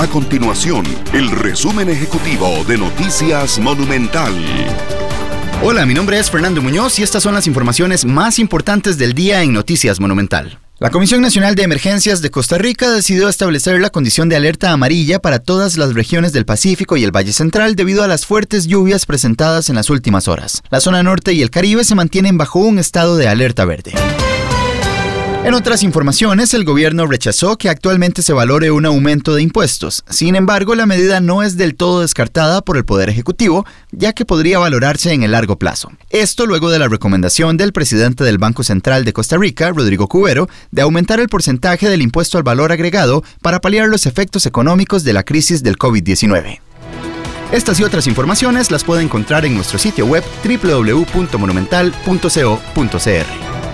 A continuación, el resumen ejecutivo de Noticias Monumental. Hola, mi nombre es Fernando Muñoz y estas son las informaciones más importantes del día en Noticias Monumental. La Comisión Nacional de Emergencias de Costa Rica decidió establecer la condición de alerta amarilla para todas las regiones del Pacífico y el Valle Central debido a las fuertes lluvias presentadas en las últimas horas. La zona norte y el Caribe se mantienen bajo un estado de alerta verde. En otras informaciones, el gobierno rechazó que actualmente se valore un aumento de impuestos. Sin embargo, la medida no es del todo descartada por el Poder Ejecutivo, ya que podría valorarse en el largo plazo. Esto luego de la recomendación del presidente del Banco Central de Costa Rica, Rodrigo Cubero, de aumentar el porcentaje del impuesto al valor agregado para paliar los efectos económicos de la crisis del COVID-19. Estas y otras informaciones las puede encontrar en nuestro sitio web www.monumental.co.cr.